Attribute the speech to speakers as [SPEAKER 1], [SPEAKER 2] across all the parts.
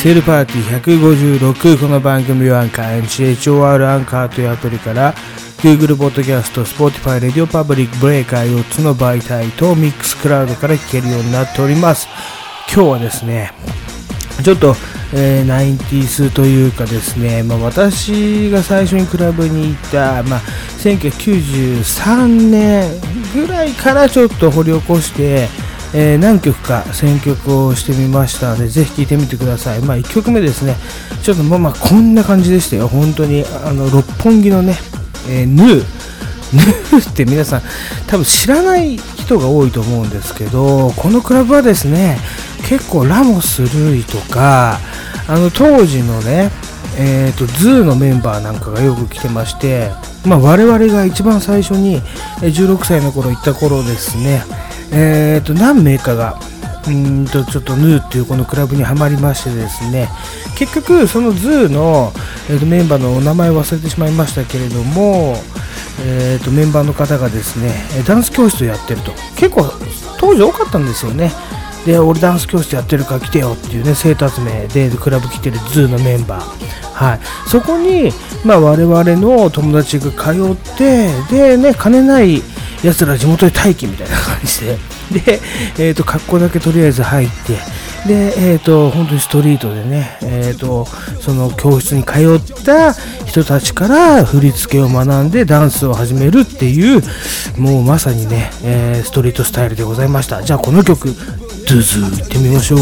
[SPEAKER 1] セールパーティー156この番組はアンカー NCHOR アンカーというアプリから Google Podcast、Spotify、Radio Public、Breaker 4つの媒体とミックスクラウドから聴けるようになっております。今日はですねちょっと、えー、ナインティースというかですね、まあ、私が最初にクラブに行った、まあ、1993年ぐらいからちょっと掘り起こしてえー、何曲か選曲をしてみましたので、ぜひ聴いてみてください。まあ、1曲目ですね、ちょっとまあまあこんな感じでしたよ。本当に、あの、六本木のね、えー、ヌー、ヌーって皆さん多分知らない人が多いと思うんですけど、このクラブはですね、結構ラモス・ルイとか、あの当時のね、えーと、 ZOO のメンバーなんかがよく来てまして、まあ、我々が一番最初に16歳の頃行った頃ですね、えーと、何名かがうんとちょっとヌーっていうこのクラブにはまりましてですね結局その ZOO の、えーと、メンバーのお名前忘れてしまいましたけれども、えーと、メンバーの方がですねダンス教室をやってると。結構当時多かったんですよね。で俺ダンス教室やってるから来てよっていうね生徒集めでクラブ来てる ZOO のメンバー。はい。そこにまあ我々の友達が通ってでね金ない奴ら地元で待機みたいな感じで、で、えっ、ー、と、格好だけとりあえず入って、で、え、ー、と、本当にストリートでね、え、ー、と、その教室に通った人たちから振り付けを学んでダンスを始めるっていう、もうまさにね、えストリートスタイルでございました。じゃあこの曲、ドゥズーいってみましょう。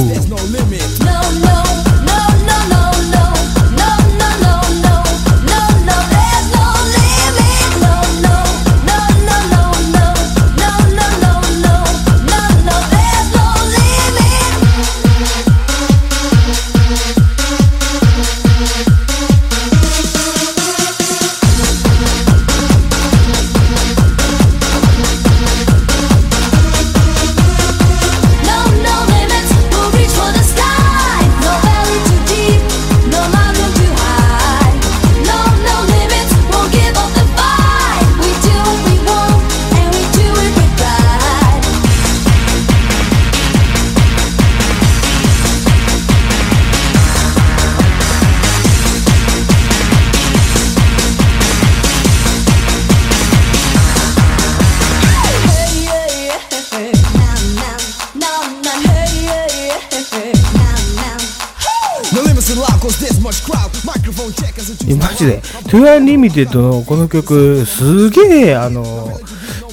[SPEAKER 1] 2 Unlimited のこの曲、すげえ、あの、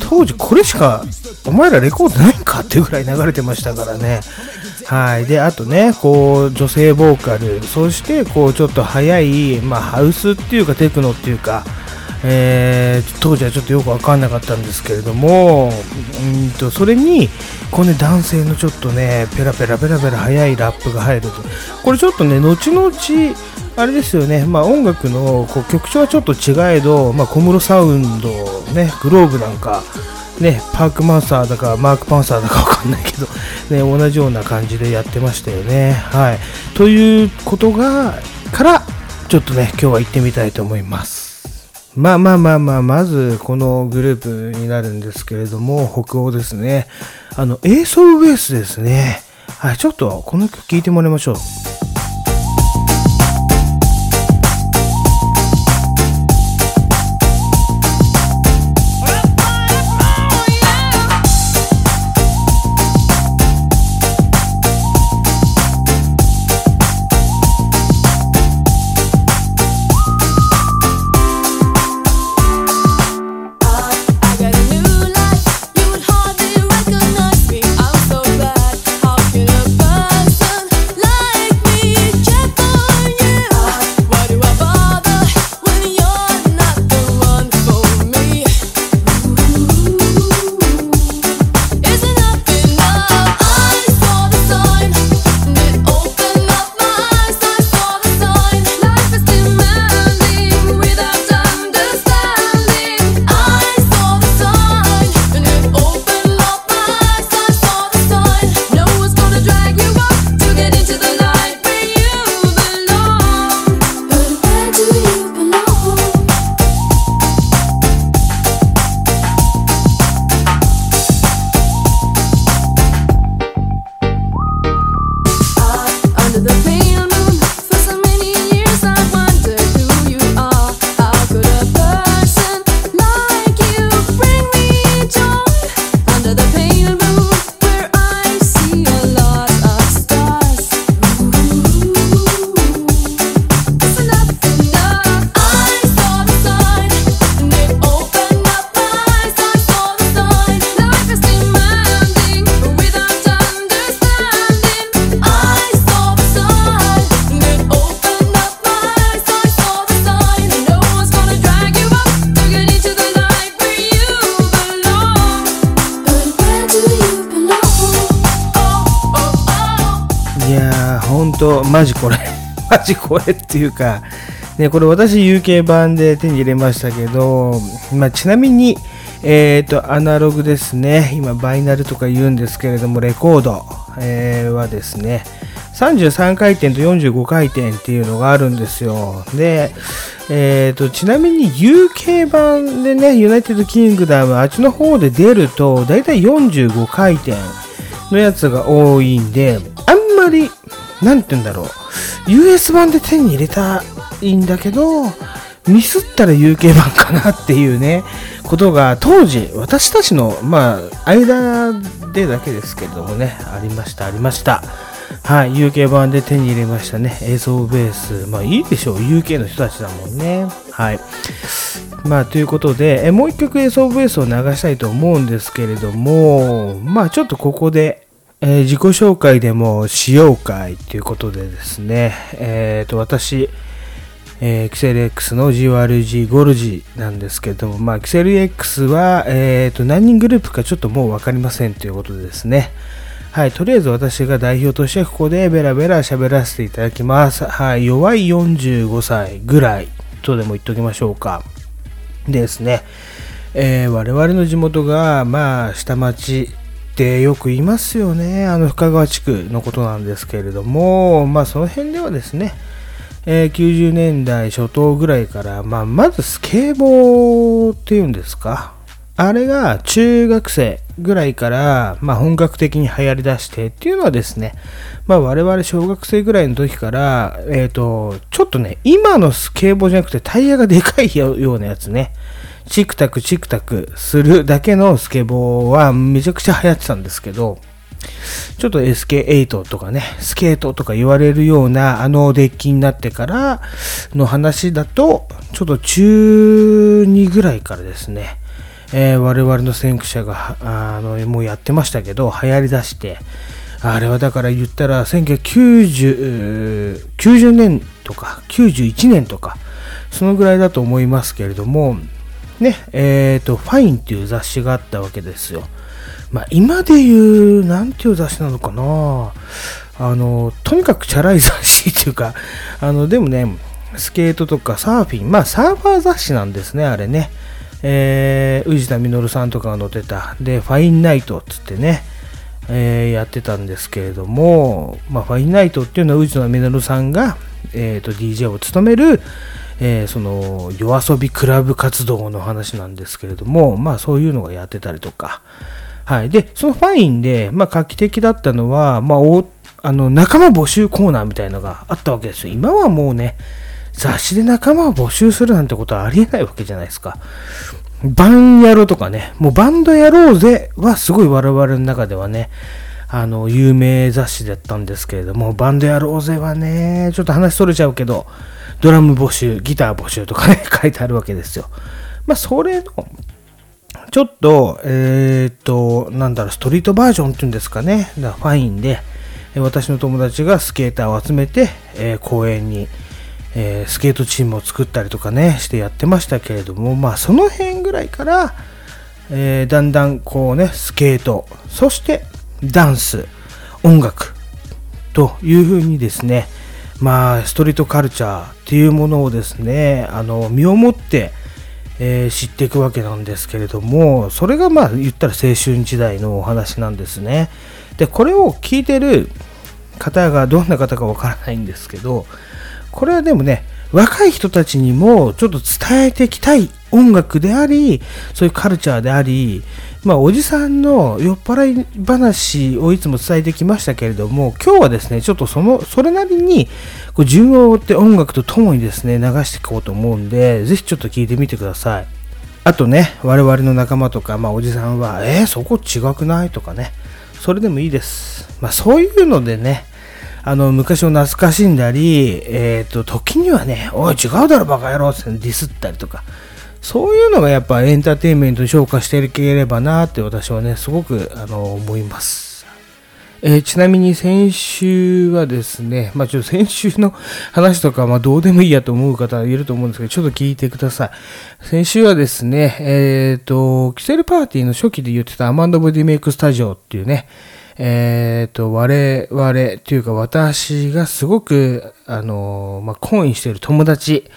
[SPEAKER 1] 当時これしか、お前らレコードないんかっていうぐらい流れてましたからね。はい。で、あとね、こう、女性ボーカル、そして、こう、ちょっと速い、まあ、ハウスっていうか、テクノっていうか、えー、当時はちょっとよく分かんなかったんですけれども、うんとそれにこう、ね、男性のちょっとねペラペラペラペラ速いラップが入るとこれちょっとね後々あれですよね、まあ、音楽のこう曲調はちょっと違えど、まあ、小室サウンド、ね、グローブなんか、ね、パークマンサーだかマークパンサーだか分かんないけど、ね、同じような感じでやってましたよね。はい、ということがからちょっとね今日は行ってみたいと思います。まあまあまあまあ、まずこのグループになるんですけれども、北欧ですね。あの、エーソーベースですね。はい、ちょっとこの曲聴いてもらいましょう。これっていうかねこれ私 UK 版で手に入れましたけど、まあ、ちなみにえっ、ー、とアナログですね今 vinyl とか言うんですけれどもレコード、えー、はですね33回転と45回転っていうのがあるんですよ。で、えーと、ちなみに UK 版でね、 United Kingdom、あっちの方で出ると、だいたい45回転のやつが多いんで、あんまり、なんて言うんだろう、US 版で手に入れたいんだけど、ミスったら UK 版かなっていうね、ことが当時、私たちの、まあ、間でだけですけれどもね、ありました、ありました。はい、UK 版で手に入れましたね。映像ベース。まあいいでしょう。UK の人たちだもんね。はい。まあということで、えもう一曲映像ベースを流したいと思うんですけれども、まあちょっとここで、えー、自己紹介でもしようかいということでですね、えっ、ー、と私、えー、キセル X の GRG ゴルジなんですけども、まあ、キセル X は、えー、と何人グループかちょっともう分かりませんということでですね。はい、とりあえず私が代表としてここでベラベラ喋らせていただきます。はい、弱い45歳ぐらいとでも言っておきましょうか。ですね。えー、我々の地元が、まあ、下町ってよく言いますよね。あの深川地区のことなんですけれども、まあその辺ではですね、えー、90年代初頭ぐらいから、まあ、まずスケボーっていうんですか。あれが中学生ぐらいから、まあ、本格的に流行りだしてっていうのはですね、まあ、我々小学生ぐらいの時から、えっ、ー、と、ちょっとね、今のスケボーじゃなくてタイヤがでかいようなやつね、チクタクチクタクするだけのスケボーはめちゃくちゃ流行ってたんですけど、ちょっと SK8 とかね、スケートとか言われるようなあのデッキになってからの話だと、ちょっと中2ぐらいからですね、えー、我々の先駆者があのもうやってましたけど流行りだしてあれはだから言ったら1990 90年とか91年とかそのぐらいだと思いますけれどもねえっ、ー、とファインっていう雑誌があったわけですよ。まあ今で言うなんていう雑誌なのかな。あのとにかくチャラい雑誌っていうかあのでもねスケートとかサーフィンまあサーファー雑誌なんですねあれね。えー、宇治田実さんとかが乗ってた、で、ファインナイトっつってね、えー、やってたんですけれども、まあ、ファインナイトっていうのは宇治田実さんが、えーと、DJ を務める、えー、その夜遊びクラブ活動の話なんですけれども、まあそういうのがやってたりとか、はい。で、そのファインで、まあ画期的だったのは、まあお、あの、仲間募集コーナーみたいなのがあったわけですよ。今はもうね、雑誌で仲間を募集するなんてことはありえないわけじゃないですか。バンやろうとかね、もうバンドやろうぜはすごい我々の中ではね、あの、有名雑誌だったんですけれども、バンドやろうぜはね、ちょっと話それちゃうけど、ドラム募集、ギター募集とかね、書いてあるわけですよ。まあ、それの、ちょっと、えっ、と、なんだろう、ストリートバージョンっていうんですかね、だファインで、私の友達がスケーターを集めて、えー、公園にえー、スケートチームを作ったりとかねしてやってましたけれどもまあその辺ぐらいから、えー、だんだんこうねスケートそしてダンス音楽というふうにですねまあストリートカルチャーっていうものをですねあの身をもって、えー、知っていくわけなんですけれどもそれがまあ言ったら青春時代のお話なんですね。でこれを聞いてる方がどんな方かわからないんですけどこれはでもね、若い人たちにもちょっと伝えていきたい音楽であり、そういうカルチャーであり、まあ、おじさんの酔っ払い話をいつも伝えてきましたけれども、今日はですね、ちょっとその、それなりに、こう順を追って音楽とともにですね、流していこうと思うんで、ぜひちょっと聞いてみてください。あとね、我々の仲間とか、まあ、おじさんは、えー、そこ違くない？とかね、それでもいいです。まあ、そういうのでね、あの、昔を懐かしんだり、えっ、ー、と、時にはね、おい、違うだろ、バカ野郎ってディスったりとか、そういうのがやっぱエンターテインメントに昇華していければなって私はね、すごくあの思います。えー、ちなみに先週はですね、まあちょっと先週の話とか、まあどうでもいいやと思う方いると思うんですけど、ちょっと聞いてください。先週はですね、えっ、ー、と、キセルパーティーの初期で言ってたアマンドボディメイクスタジオっていうね、えっ、と、我々というか私がすごく、あの、まあ、懇意している友達、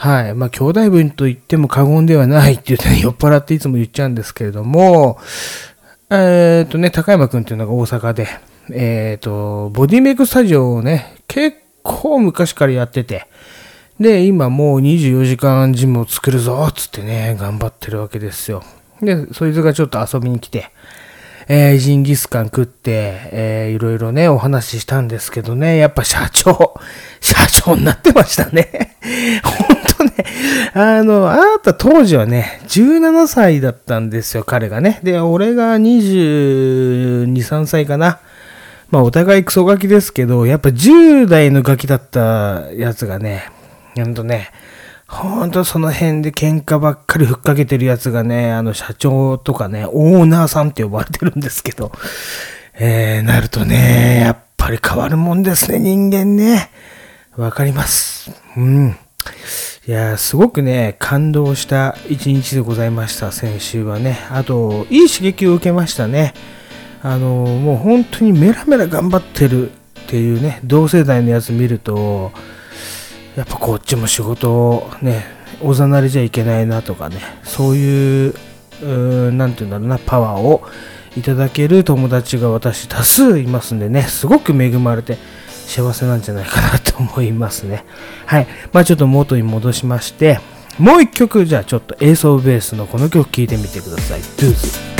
[SPEAKER 1] はい。まあ、兄弟分と言っても過言ではないって言って、ね、酔っ払っていつも言っちゃうんですけれども、えっ、とね、高山くんっていうのが大阪で、えっ、と、ボディメイクスタジオをね、結構昔からやってて、で、今もう24時間ジムを作るぞ、つってね、頑張ってるわけですよ。で、そいつがちょっと遊びに来て、えー、ジンギスカン食って、えー、いろいろね、お話ししたんですけどね、やっぱ社長、社長になってましたね。あの、あなた当時はね、17歳だったんですよ、彼がね。で、俺が22、3歳かな。まあ、お互いクソガキですけど、やっぱ10代のガキだったやつがね、ほんとね、ほんとその辺で喧嘩ばっかりふっかけてるやつがね、あの社長とかね、オーナーさんって呼ばれてるんですけど、えー、なるとね、やっぱり変わるもんですね、人間ね。わかります。うん。いやすごくね、感動した一日でございました、先週はね。あと、いい刺激を受けましたね。あの、もう本当にメラメラ頑張ってるっていうね、同世代のやつ見ると、やっぱこっちも仕事をね、おざなりじゃいけないなとかね、そういう、うなんていうんだろうな、パワーをいただける友達が私多数いますんでね、すごく恵まれて幸せなんじゃないかなと思いますね。はい。まあちょっと元に戻しまして、もう一曲じゃあちょっと映像ベースのこの曲聴いてみてください。ドゥーズ。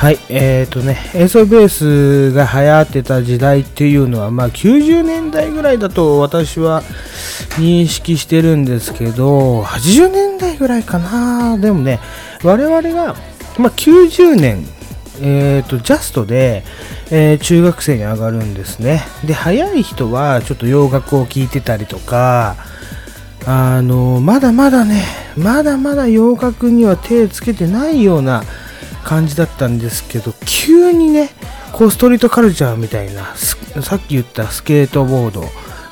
[SPEAKER 1] はい、えーとね、演奏ベースが流行ってた時代っていうのは、まあ、90年代ぐらいだと私は認識してるんですけど、80年代ぐらいかな。でもね、我々が、まあ、90年、えーと、ジャストで、えー、中学生に上がるんですね。で、早い人はちょっと洋楽を聴いてたりとか、あの、まだまだね、まだまだ洋楽には手つけてないような、感じだったんですけど、急にね、こうストリートカルチャーみたいな、さっき言ったスケートボード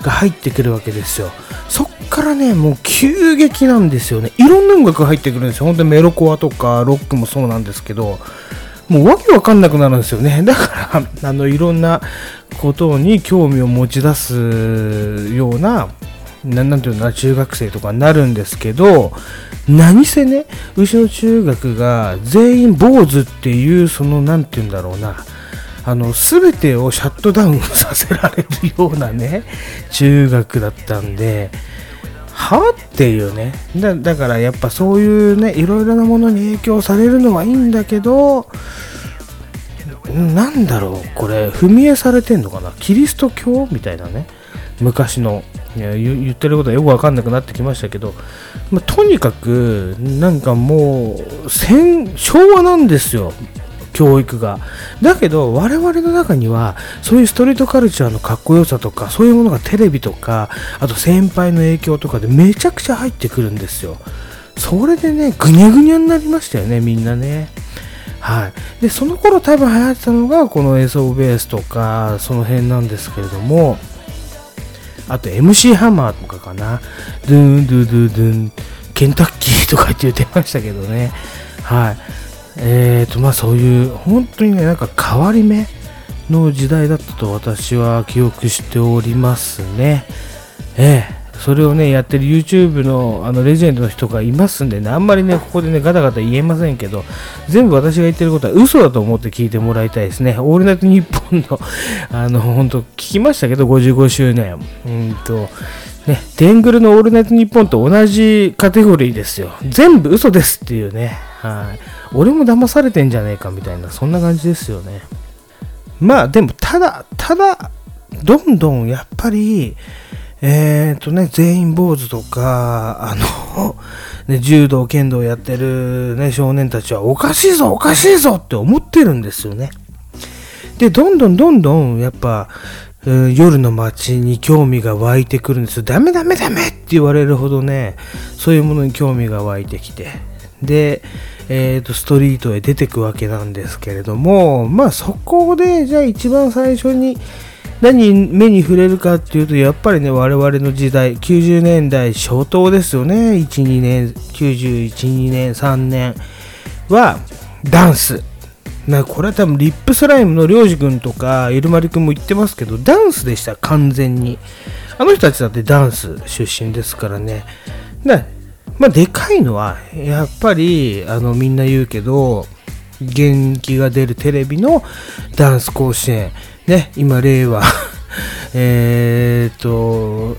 [SPEAKER 1] が入ってくるわけですよ。そっからね、もう急激なんですよね。いろんな音楽が入ってくるんですよ。本当にメロコアとかロックもそうなんですけど、もうわけわかんなくなるんですよね。だから、あの、いろんなことに興味を持ち出すような、なんていうの中学生とかになるんですけど、何せね、うちの中学が全員坊主っていう、その、なんていうんだろうな、あの、すべてをシャットダウンさせられるようなね、中学だったんで、はっていうねだ。だからやっぱそういうね、いろいろなものに影響されるのはいいんだけど、なんだろう、これ、踏み絵されてんのかな？キリスト教？みたいなね。昔の、いや言ってることはよくわかんなくなってきましたけど、まあ、とにかくなんかもう戦昭和なんですよ教育が。だけど我々の中にはそういうストリートカルチャーのかっこよさとかそういうものがテレビとかあと先輩の影響とかでめちゃくちゃ入ってくるんですよ。それでねぐにゃぐにゃになりましたよねみんなね。はい、でその頃多分流行ってたのがこのエース・オブ・ベースとかその辺なんですけれどもあと MC ハマーとかかな。ドゥンドゥドゥドゥンケンタッキーとかって言ってましたけどね。はい。えーとまあそういう本当にねなんか変わり目の時代だったと私は記憶しておりますね。ええ。それをね、やってる YouTube のあのレジェンドの人がいますんでね、あんまりね、ここでね、ガタガタ言えませんけど、全部私が言ってることは嘘だと思って聞いてもらいたいですね。オールナイトニッポンの、あの、本当聞きましたけど、55周年。うんと、ね、テングルのオールナイトニッポンと同じカテゴリーですよ。全部嘘ですっていうね。はい。俺も騙されてんじゃねえかみたいな、そんな感じですよね。まあ、でも、ただ、ただ、どんどんやっぱり、えっ、ー、とね、全員坊主とか、あの、ね、柔道、剣道やってる、ね、少年たちはおかしいぞ、おかしいぞって思ってるんですよね。で、どんどんどんどん、やっぱ、夜の街に興味が湧いてくるんですよ。ダメダメダメって言われるほどね、そういうものに興味が湧いてきて。で、えーと、ストリートへ出てくわけなんですけれども、まあそこで、じゃあ一番最初に、何目に触れるかっていうと、やっぱりね、我々の時代、90年代初頭ですよね。1、2年、91、2年、3年は、ダンス。なこれは多分リップスライムのりょうじくんとか、イルマリくんも言ってますけど、ダンスでした、完全に。あの人たちだってダンス出身ですからね。だまあ、でかいのは、やっぱり、あの、みんな言うけど、元気が出るテレビのダンス甲子園。ね、今、令和 えっと、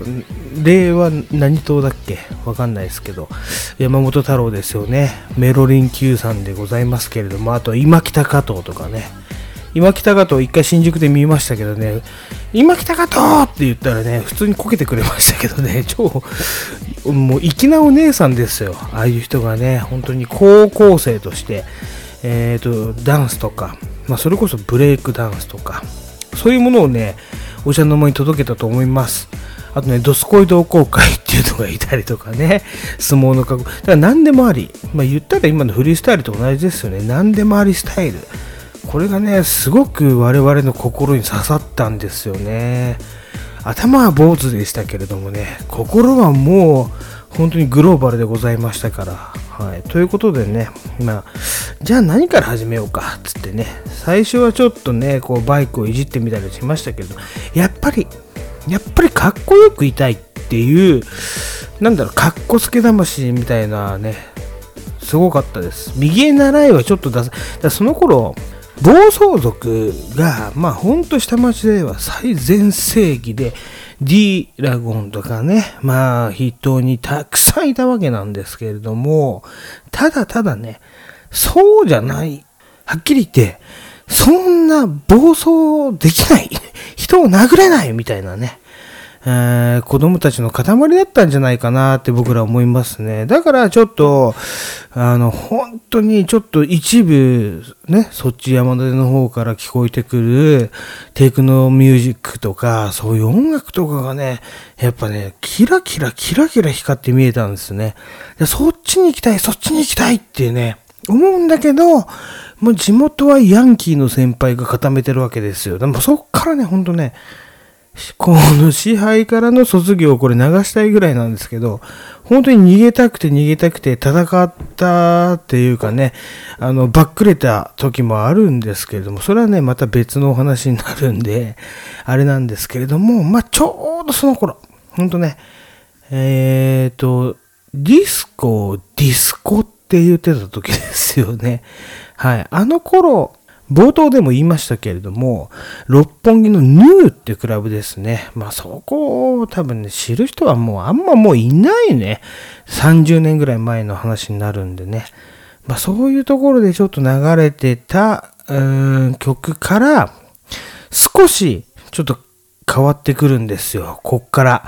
[SPEAKER 1] 令和何党だっけ？わかんないですけど、山本太郎ですよね。メロリン Q さんでございますけれども、あと今北加藤とかね。今北加藤一回新宿で見ましたけどね、今北加藤って言ったらね、普通にこけてくれましたけどね、超、もう粋なお姉さんですよ。ああいう人がね、本当に高校生として、えっ、ー、と、ダンスとか、まあ、それこそブレイクダンスとか、そういうものをね、お茶の間に届けたと思います。あとね、ドスコイ同好会っていうのがいたりとかね、相撲の格好。だから何でもあり。まあ言ったら今のフリースタイルと同じですよね。何でもありスタイル。これがね、すごく我々の心に刺さったんですよね。頭は坊主でしたけれどもね、心はもう本当にグローバルでございましたから。はい。ということでね、今、じゃあ何から始めようか？っ、つってね、最初はちょっとね、こうバイクをいじってみたりしましたけど、やっぱり、やっぱりかっこよくいたいっていう、なんだろう、かっこつけ魂みたいなね、すごかったです。右へ習いはちょっと出す。だその頃、暴走族が、まあほんと下町では最前世紀で、D ラゴンとかね、まあ筆頭にたくさんいたわけなんですけれども、ただただね、そうじゃない。はっきり言って、そんな暴走できない。人を殴れないみたいなね。えー、子供たちの塊だったんじゃないかなって僕ら思いますね。だからちょっと、あの、本当にちょっと一部、ね、そっち山手の方から聞こえてくるテイクノミュージックとか、そういう音楽とかがね、やっぱね、キラキラキラキラ光って見えたんですね。そっちに行きたい、そっちに行きたいってね、思うんだけど、もう地元はヤンキーの先輩が固めてるわけですよ。でもそっからね、ほんとね、この支配からの卒業をこれ流したいぐらいなんですけど、本当に逃げたくて逃げたくて戦ったっていうかね、あの、ばっくれた時もあるんですけれども、それはね、また別のお話になるんで、あれなんですけれども、まあ、ちょうどその頃、本当ね、えっ、ー、と、ディスコ、ディスコってって言ってた時ですよね。はい。あの頃、冒頭でも言いましたけれども、六本木のヌーってクラブですね。まあそこを多分ね、知る人はもうあんまもういないね。30年ぐらい前の話になるんでね。まあそういうところでちょっと流れてた、うーん、曲から、少しちょっと変わってくるんですよ。こっから。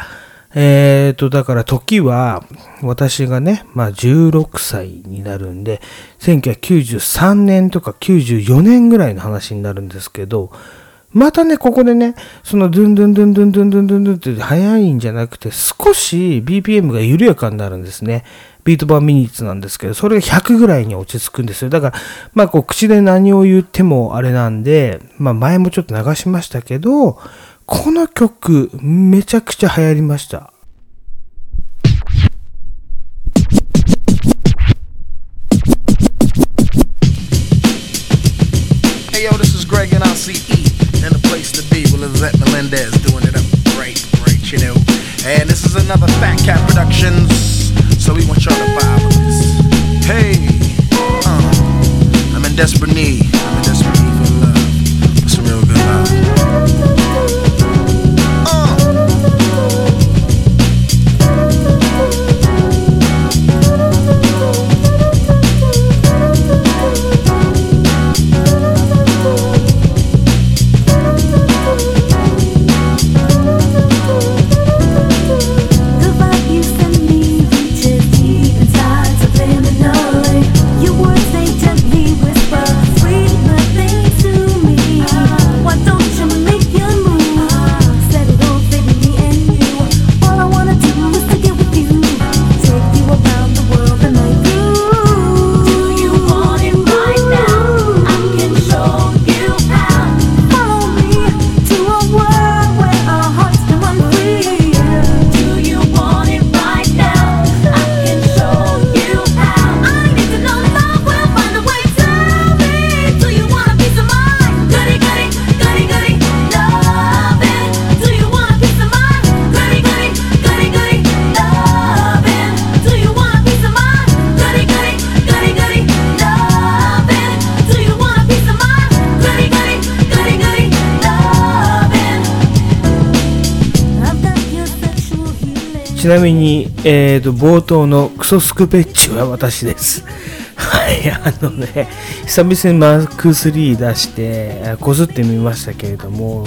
[SPEAKER 1] えっ、ー、と、だから時は、私がね、まあ16歳になるんで、1993年とか94年ぐらいの話になるんですけど、またね、ここでね、そのドゥンドゥンドゥンドゥンドゥンドゥンドゥンドゥンって速いんじゃなくて、少し BPM が緩やかになるんですね。ビートバーミニッツなんですけど、それが100ぐらいに落ち着くんですよ。だから、まあこう口で何を言ってもあれなんで、まあ前もちょっと流しましたけど、この曲、めちゃくちゃ流行りました。
[SPEAKER 2] Hey yo, this is Greg and ICE. And the place to be, well, Lizette Melendez doing it up great, great, you know. And this is another Fat Cat Productions. So we want y'all to vibe with this. Hey, uh, I'm in desperate need. I'm in desperate need
[SPEAKER 1] ちなみに、えーと、冒頭のクソスクペッチは私です。はい、あのね、久々にマーク3出して、こすってみましたけれども、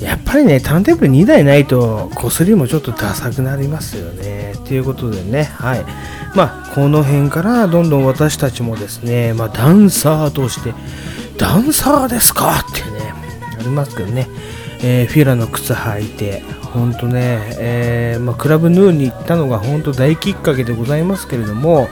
[SPEAKER 1] やっぱりね、ターンテーブル2台ないと、こすりもちょっとダサくなりますよね。ということでね、はい。まあ、この辺からどんどん私たちもですね、まあ、ダンサーとして、ダンサーですか？ってね、ありますけどね、えー、フィラの靴履いて、本当ね、えー、まあ、クラブヌーに行ったのが本当大きっかけでございますけれども、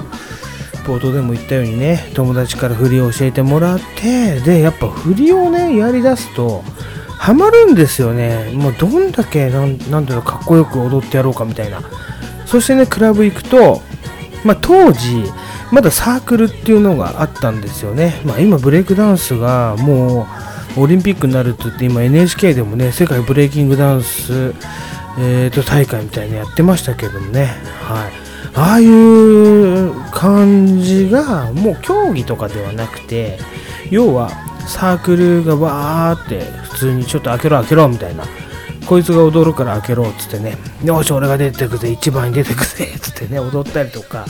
[SPEAKER 1] 冒頭でも言ったようにね、友達から振りを教えてもらって、で、やっぱ振りをね、やりだすと、ハマるんですよね。もうどんだけ、なんなんていう、かっこよく踊ってやろうかみたいな。そしてね、クラブ行くと、まあ、当時、まだサークルっていうのがあったんですよね。まあ、今、ブレイクダンスがもう、オリンピックになるって言って今 NHK でもね世界ブレイキングダンス、えー、と大会みたいなやってましたけどもね、はい、ああいう感じがもう競技とかではなくて要はサークルがわーって普通にちょっと開けろ開けろみたいな。こいつが踊るから開けろっつってね。よし俺が出てくぜ一番に出てくぜっつってね踊ったりとか。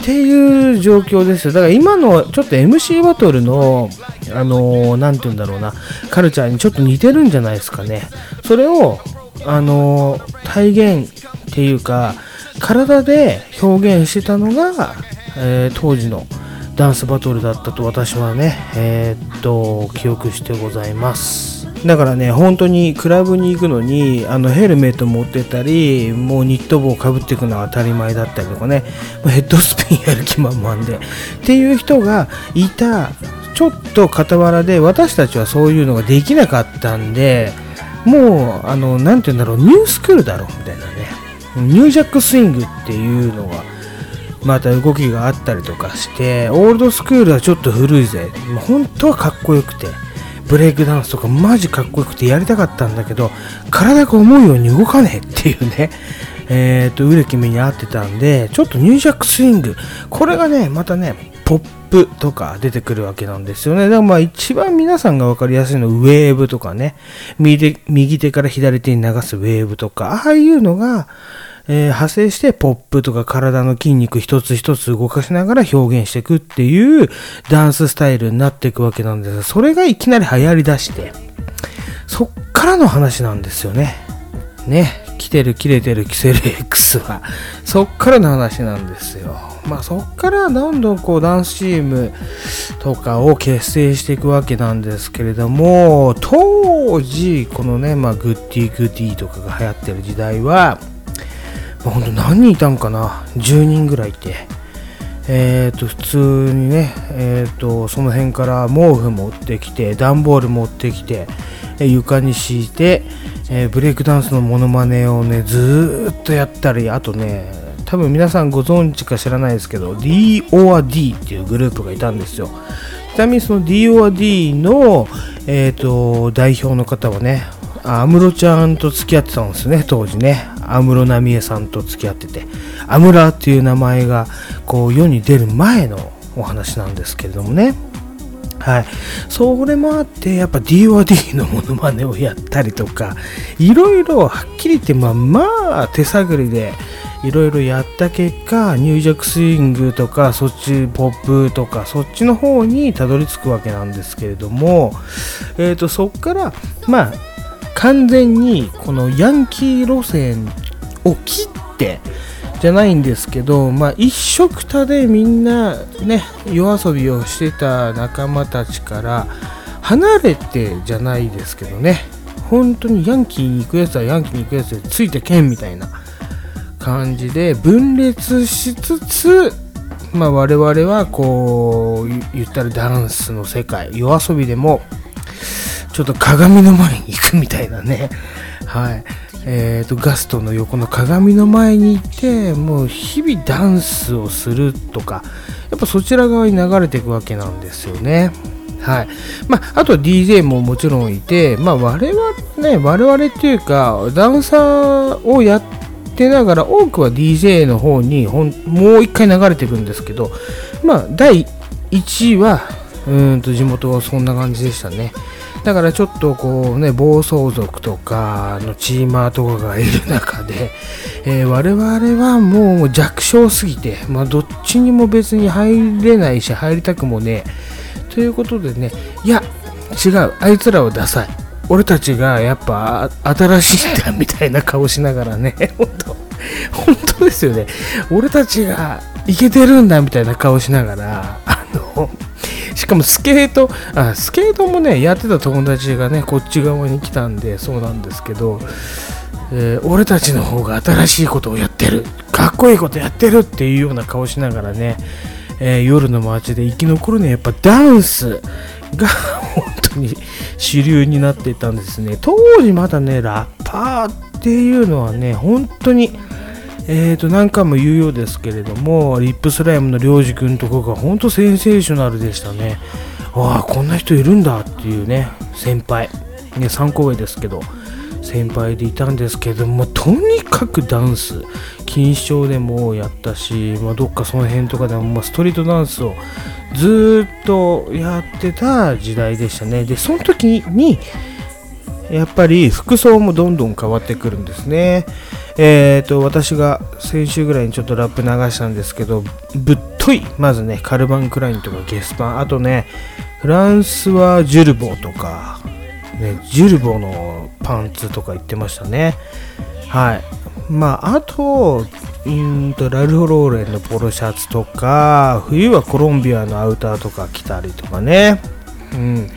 [SPEAKER 1] っていう状況ですよ。だから今のちょっと MC バトルの、あのー、なんて言うんだろうな、カルチャーにちょっと似てるんじゃないですかね。それを、あのー、体現っていうか、体で表現してたのが、えー、当時のダンスバトルだったと私はね、えー、っと、記憶してございます。だからね、本当にクラブに行くのに、あのヘルメット持ってたり、もうニット帽をかぶっていくのは当たり前だったりとかね、ヘッドスピンやる気満々で、っていう人がいた、ちょっと傍らで、私たちはそういうのができなかったんで、もう、あの、なんて言うんだろう、ニュースクールだろ、みたいなね。ニュージャックスイングっていうのが、また動きがあったりとかして、オールドスクールはちょっと古いぜ。本当はかっこよくて。ブレイクダンスとかマジかっこよくてやりたかったんだけど、体が思うように動かねえっていうね、えっ、ー、と、売れ決めに合ってたんで、ちょっとニュージャックスイング、これがね、またね、ポップとか出てくるわけなんですよね。でもまあ一番皆さんが分かりやすいのはウェーブとかね、右手から左手に流すウェーブとか、ああいうのが、えー、派生してポップとか体の筋肉一つ一つ動かしながら表現していくっていうダンススタイルになっていくわけなんです。が、それがいきなり流行り出して、そっからの話なんですよね。ね、来てる切れてるキセル X は。そっからの話なんですよ。まあそっからどんどんこうダンスチームとかを結成していくわけなんですけれども当時このねまあグッディグッディとかが流行ってる時代はまあ、ほんと何人いたんかな？10人ぐらいいて。えっ、ー、と普通にねえっ、ー、とその辺から毛布持ってきて段ボール持ってきて床に敷いて、えー、ブレイクダンスのモノマネをねずっとやったりあとね多分皆さんご存知か知らないですけど D.O.D っていうグループがいたんですよ。ちなみにその D.O.D の、えーと、代表の方はね安室ちゃんと付き合ってたんですね当時ね。安室奈美恵さんと付き合ってて。安室っていう名前がこう世に出る前のお話なんですけれどもね。はい。それもあって、やっぱ DOD のモノマネをやったりとか、いろいろはっきり言って、まあまあ手探りでいろいろやった結果、ニュージャックスイングとか、そっちポップとか、そっちの方にたどり着くわけなんですけれども、えっ、ー、と、そっから、まあ、完全にこのヤンキー路線を切って、じゃないんですけど、まあ、一色たでみんなね夜遊びをしてた仲間たちから離れてじゃないですけどね本当にヤンキーに行くやつはヤンキーに行くやつでついてけんみたいな感じで分裂しつつ、まあ、我々はこう言ったらダンスの世界夜遊びでもちょっと鏡の前に行くみたいなねはいえーと、ガストの横の鏡の前にいてもう日々ダンスをするとかやっぱそちら側に流れていくわけなんですよね。はいまあ、あとは DJ ももちろんいて、まあ、我々ね我々っていうかダンサーをやってながら多くは DJ の方にほんもう一回流れていくんですけどまあ第1位はうんと地元はそんな感じでしたね。だからちょっとこうね暴走族とかのチーマーとかがいる中で、えー、我々はもう弱小すぎて、まあ、どっちにも別に入れないし入りたくもねえ。ということでねいや違うあいつらはダサい。俺たちがやっぱ新しいんだみたいな顔しながらね 本当本当ですよね。俺たちがいけてるんだみたいな顔しながらあのしかもスケートあスケートもねやってた友達がねこっち側に来たんでそうなんですけど、えー、俺たちの方が新しいことをやってる。かっこいいことやってるっていうような顔しながらね、えー、夜の街で生き残るにはやっぱダンスが 本当に主流になっていたんですね。当時まだねラッパーっていうのはね本当にえーと、何回も言うようですけれども、リップスライムの良く君とかが本当センセーショナルでしたね。わあ、こんな人いるんだっていうね、先輩。ね、3個上ですけど、先輩でいたんですけども、とにかくダンス、錦糸町でもやったし、まあ、どっかその辺とかでも、まあ、ストリートダンスをずっとやってた時代でしたね。で、その時に、やっぱり服装もどんどん変わってくるんですね。えーと、私が先週ぐらいにちょっとラップ流したんですけど、ぶっとい、まずね、カルバン・クラインとかゲスパン、あとね、フランスはジュルボーとか、ね、ジュルボーのパンツとか言ってましたね。はい。まあ、あと、うんとラルフ・ローレンのポロシャツとか、冬はコロンビアのアウターとか着たりとかね。うん。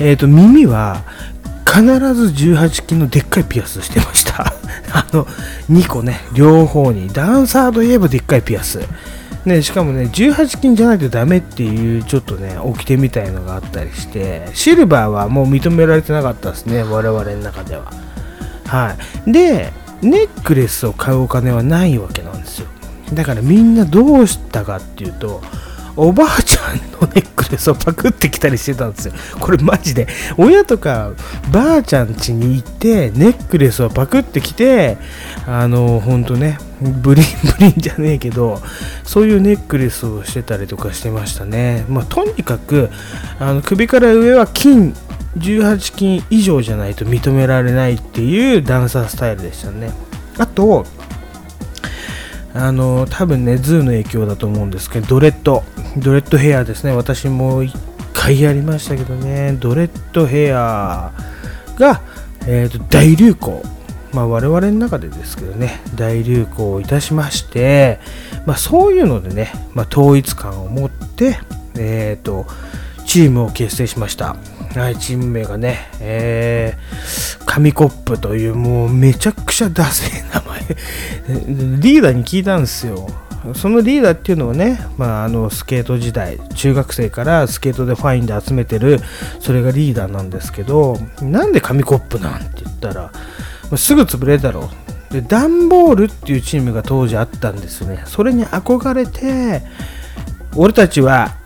[SPEAKER 1] えっ、ー、と、耳は必ず18金のでっかいピアスしてました。あの、2個ね、両方に。ダンサーといえばでっかいピアス。ね、しかもね、18金じゃないとダメっていう、ちょっとね、掟みたいのがあったりして、シルバーはもう認められてなかったですね、我々の中では。はい。で、ネックレスを買うお金はないわけなんですよ。だからみんなどうしたかっていうと、おばあちゃんのネックレスをパクってきたりしてたんですよ。これマジで。親とかばあちゃん家に行ってネックレスをパクってきて、あの、ほんとね、ブリンブリンじゃねえけど、そういうネックレスをしてたりとかしてましたね。まあ、とにかく、あの首から上は金、18金以上じゃないと認められないっていうダンサースタイルでしたね。あと、あの多分ね、ズーの影響だと思うんですけど、ドレッド、ドレッドヘアですね、私も1回やりましたけどね、ドレッドヘアが、えーと、大流行。まあ、我々の中でですけどね。大流行いたしまして、まあ、そういうのでね、まあ、統一感を持って、えーと、チームを結成しました、はい、チーム名がね、えー、紙コップというもうめちゃくちゃダセい名前。リーダーに聞いたんですよ。そのリーダーっていうのはね、まあ、あのスケート時代中学生からスケートでファインで集めてるそれがリーダーなんですけどなんで紙コップなんて言ったら、まあ、すぐ潰れるだろう。でダンボールっていうチームが当時あったんですよね。それに憧れて俺たちは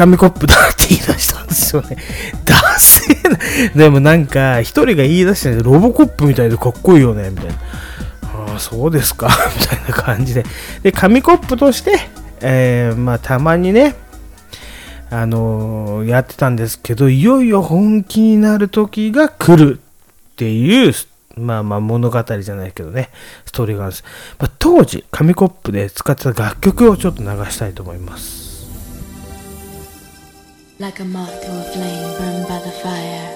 [SPEAKER 1] 紙コップだって言い出したんですよね。ダセな。でもなんか、一人が言い出してロボコップみたいでかっこいいよね、みたいな。ああ、そうですか みたいな感じで。で、紙コップとして、えー、まあ、たまにね、あのー、やってたんですけど、いよいよ本気になる時が来るっていう、まあまあ物語じゃないけどね、ストーリーがあるんです。まあ、当時、紙コップで使ってた楽曲をちょっと流したいと思います。Like a moth to a flame burned by the fire.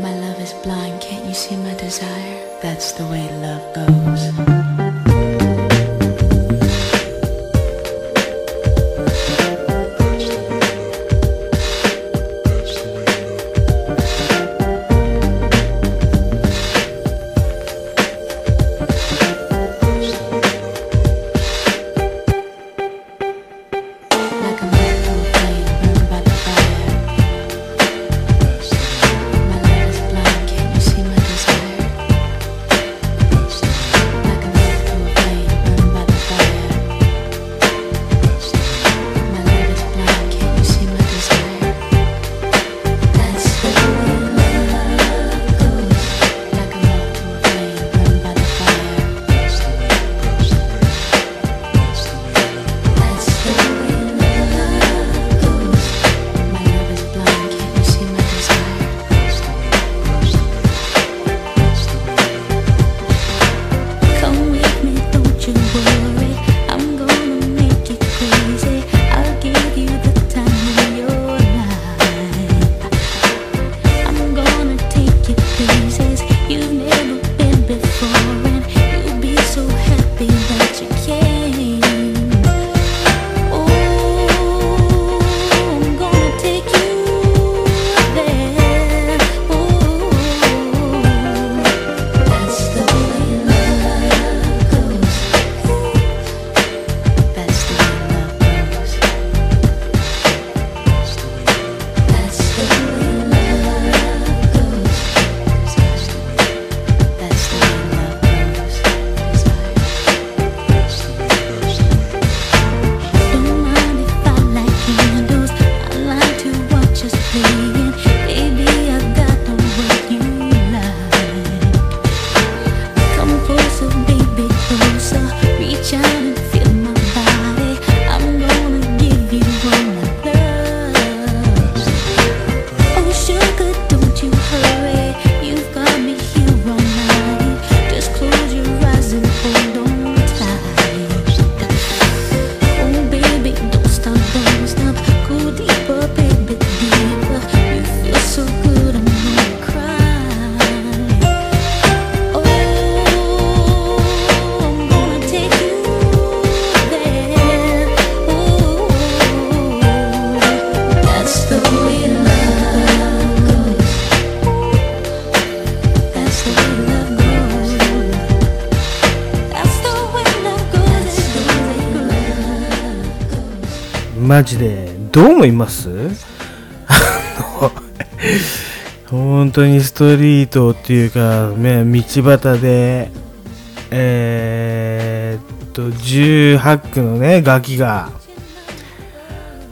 [SPEAKER 1] My love is blind, can't you see my desire? That's the way love goes. マジでどう思います？本当にストリートっていうか、ね、道端で、えー、っと、18区のね、ガキが、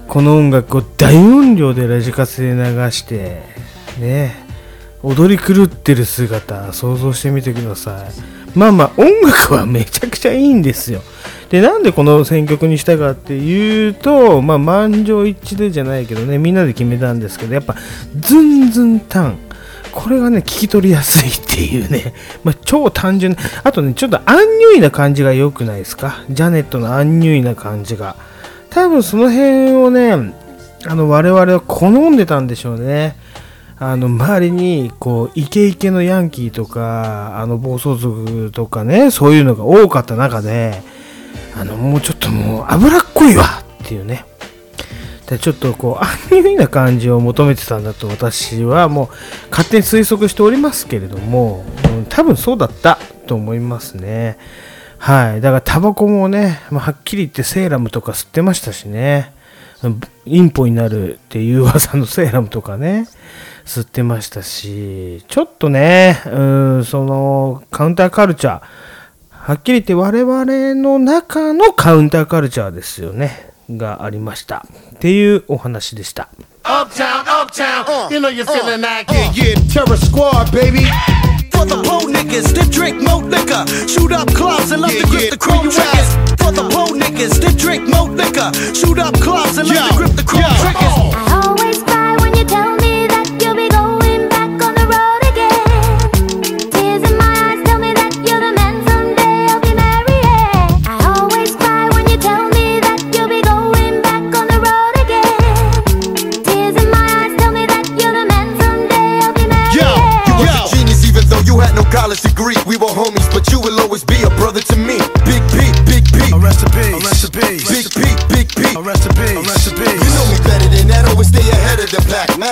[SPEAKER 1] この音楽を大音量でラジカセで流して、ね、踊り狂ってる姿、想像してみてください。まあまあ、音楽はめちゃくちゃいいんですよ。でなんでこの選曲にしたかっていうと、まあ、満場一致でじゃないけどねみんなで決めたんですけどやっぱズンズンタン。これがね聞き取りやすいっていうね、まあ、超単純。あとねちょっとアンニュイな感じが良くないですか？ジャネットのアンニュイな感じが。多分その辺をねあの我々は好んでたんでしょうね。あの周りにこうイケイケのヤンキーとかあの暴走族とかねそういうのが多かった中であのもうちょっともう脂っこいわっていうね。でちょっとこうアンニュイな感じを求めてたんだと私はもう勝手に推測しておりますけれども、うん、多分そうだったと思いますね。はい。だからタバコもね、まあ、はっきり言ってセーラムとか吸ってましたしね。インポになるっていう噂のセーラムとかね吸ってましたし、ちょっとね、うん、そのカウンターカルチャー、はっきり言って我々の中のカウンターカルチャーですよね、がありました。っていうお話でした。Uptown, uptown, uh, you know you're feeling that. Uh, yeah, yeah, terror squad, baby. For the po niggas that drink more liquor, shoot up clubs and love yeah, to grip yeah, the chrome triggers. For the po niggas that drink more liquor, shoot up clubs and love to grip the chrome triggers.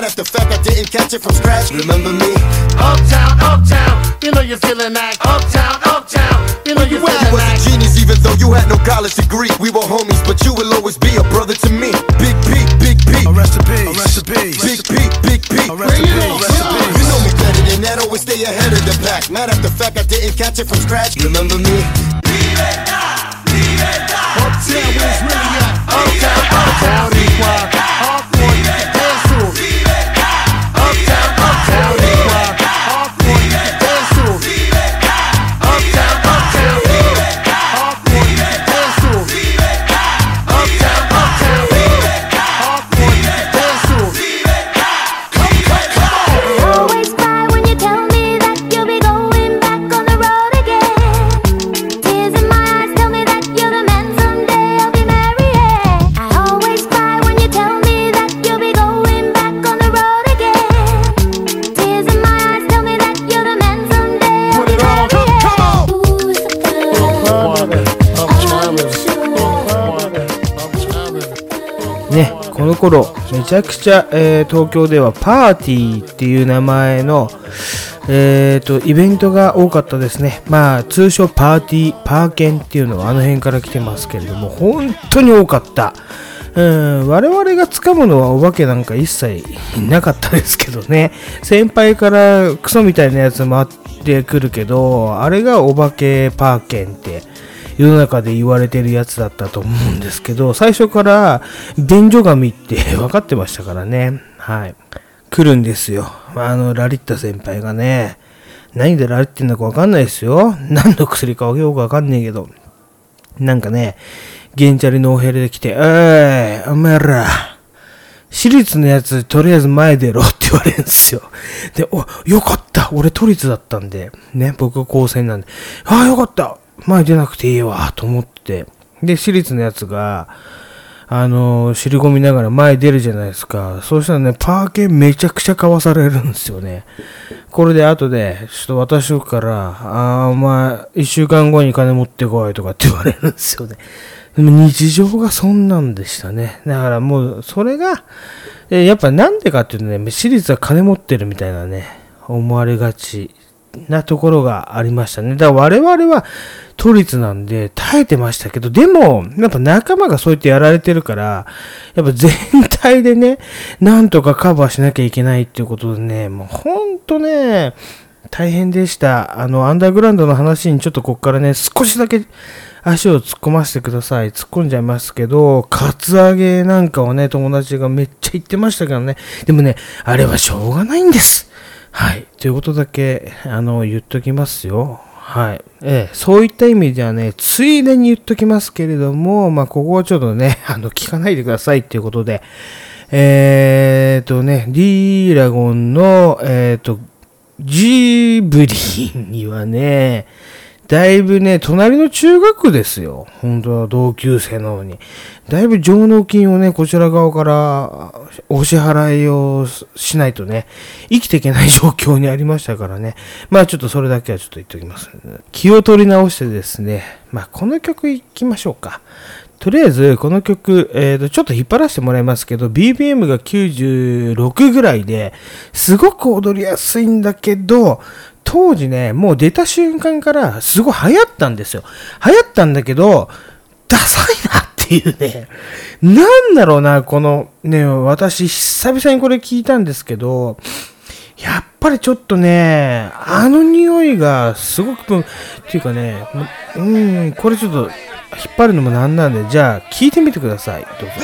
[SPEAKER 1] Of the pack. Not after fact, I didn't catch it from scratch. Remember me? Uptown, uptown. You know you're feeling that. Uptown, uptown. You know you're feeling that. You was a genius even though you had no college degree. We were homies, but you will always be a brother to me. Big P, Big P. A recipe, a recipe. Big P, Big P. A recipe, a recipe. You know me better than that, always stay ahead of the pack. Not after fact, I didn't catch it from scratch. Remember me? めちゃくちゃ、えー、東京ではパーティーっていう名前の、えーと、イベントが多かったですね。まあ、通称パーティー、パーケンっていうのはあの辺から来てますけれども、本当に多かった。うん、我々が掴むのはお化けなんか一切なかったですけどね。先輩からクソみたいなやつ回ってくるけど、あれがお化けパーケンって世の中で言われてるやつだったと思うんですけど、最初から便所神って 分かってましたからね。はい。来るんですよ。あの、ラリッタ先輩がね。何でラリってんのか分かんないですよ。何の薬かよく分かんねえけど。なんかね、ゲンチャリノーヘルで来て、えい、お前ら、私立のやつ、とりあえず前出ろって言われるんですよ。で、お、よかった。俺都立だったんで、ね、僕は高専なんで、ああ、よかった。前出なくていいわ、と思って。で、私立のやつが、あの、尻込みながら前出るじゃないですか。そうしたらね、パーケンめちゃくちゃ買わされるんですよね。これで後で、ちょっと私から、ああ、お前、一週間後に金持ってこいとかって言われるんですよね。でも日常がそんなんでしたね。だからもう、それが、やっぱなんでかっていうとね、私立は金持ってるみたいなね、思われがちなところがありましたね。だから我々は都立なんで耐えてましたけど、でも、やっぱ仲間がそうやってやられてるから、やっぱ全体でね、なんとかカバーしなきゃいけないっていうことでね、もうほんとね、大変でした。あの、アンダーグラウンドの話にちょっとこっからね、少しだけ足を突っ込ませてください。突っ込んじゃいますけど、カツアゲなんかをね、友達がめっちゃ言ってましたけどね。でもね、あれはしょうがないんです。はい。ということだけ、あの、言っときますよ。はい。ええ、そういった意味ではね、ついでに言っときますけれども、まあ、ここはちょっとね、あの、聞かないでくださいっていうことで、えーとね、D ラゴンの、えーと、ジブリにはね、だいぶね、隣の中学ですよ。本当は同級生なのに。だいぶ上納金をね、こちら側からお支払いをしないとね、生きていけない状況にありましたからね。まあちょっとそれだけはちょっと言っておきます。気を取り直してですね、まあこの曲いきましょうか。とりあえず、この曲、えーと、ちょっと引っ張らせてもらいますけど、BPM が96ぐらいで、すごく踊りやすいんだけど、当時ね、もう出た瞬間からすごい流行ったんですよ。流行ったんだけど、ダサいなっていうね。なんだろうな、このね、私久々にこれ聞いたんですけど、やっぱりちょっとね、あの匂いがすごく、っていうかね、うん、これちょっと引っ張るのもなんなんで、じゃあ聞いてみてください。どうぞ。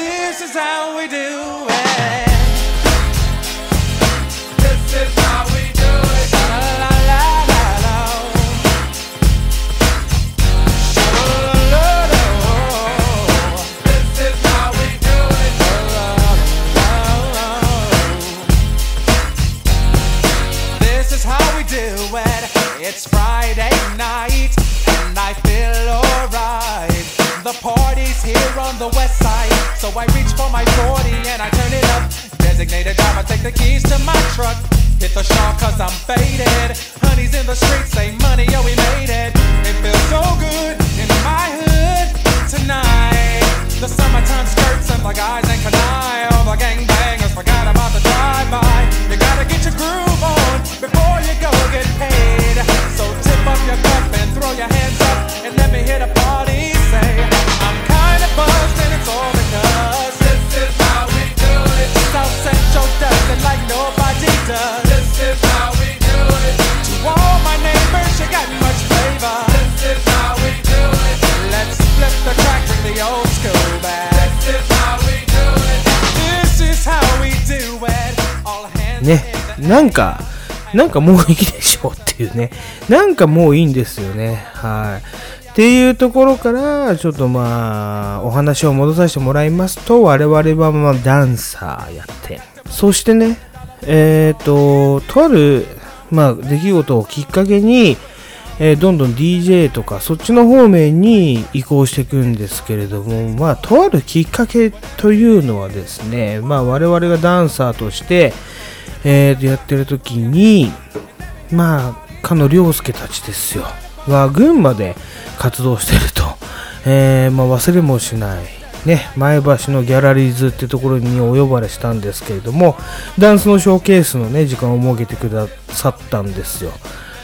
[SPEAKER 3] Friday night and I feel alright. The party's here on the west side, so I reach for my 40 and I turn it up. Designated driver, take the keys to my truck. Hit the shawl cause I'm faded. Honey's in the streets, say money, yo, we made it. It feels so good in my hood tonight. The summertime skirts and the guys ain't canine. All the gangbangers forgot about the drive-by. You gotta get your groove on before you go get paid. So tip up your cup and throw your hands up and let me hit a party. Say, I'm kinda buzzed and it's all because
[SPEAKER 4] this is how we do it.
[SPEAKER 3] South Central does it like nobody does.
[SPEAKER 4] This is how we do it.
[SPEAKER 3] To all my neighbors, you got much flavor.
[SPEAKER 4] This is how we do it.
[SPEAKER 3] Let's flip the track, bring the old school back.
[SPEAKER 4] This is how we do it.
[SPEAKER 3] This is how we do it. All hands
[SPEAKER 1] ね、なんか、 なんかもういいでしょうっていうね。なんかもういいんですよね。はい。っていうところから、ちょっとまあ、お話を戻させてもらいますと、我々はまあダンサーやって、そしてね、えっ、ー、と、とある、まあ、出来事をきっかけに、えー、どんどん DJ とかそっちの方面に移行していくんですけれども、まあ、とあるきっかけというのはですね、まあ、我々がダンサーとして、えー、やってる時に、まあ、かの涼介たちですよ、は群馬で活動してると、えー、まあ、忘れもしない、ね、前橋のギャラリーズってところにお呼ばれしたんですけれども、ダンスのショーケースのね、時間を設けてくださったんですよ。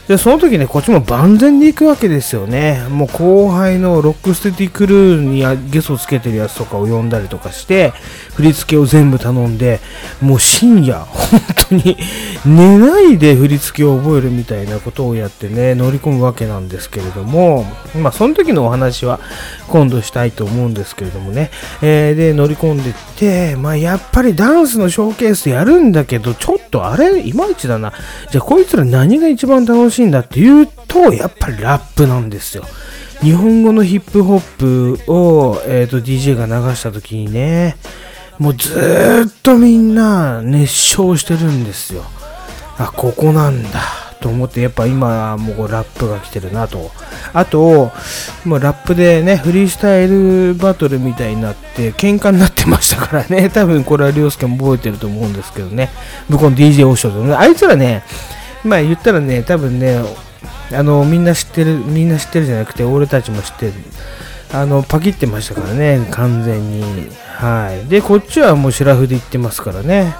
[SPEAKER 1] で、その時ね、こっちも万全に行くわけですよね。もう後輩のロックステディクルーにゲソつけてるやつとかを呼んだりとかして、振り付けを全部頼んで、もう深夜、本当に寝ないで振り付けを覚えるみたいなことをやってね、乗り込むわけなんですけれども、まあその時のお話は今度したいと思うんですけれどもね、えー、で乗り込んでって、まあやっぱりダンスのショーケースやるんだけど、ちょっとあれ、いまいちだな。じゃあこいつら何が一番楽しいしいんだっていうと、やっぱりラップなんですよ。日本語のヒップホップを、えーと、DJ が流した時にね、もうずっとみんな熱唱してるんですよ。あ、ここなんだ。と思って、やっぱ今もうラップが来てるなと。あと、もラップでね、フリースタイルバトルみたいになって、喧嘩になってましたからね。多分これは涼介も覚えてると思うんですけどね。向こうの DJ オーションでね。あいつらね、まあ言ったらね、多分ね、あの、みんな知ってる、みんな知ってるじゃなくて、俺たちも知ってる。あの、パキってましたからね、完全に。はい。で、こっちはもうシラフで行ってますからね。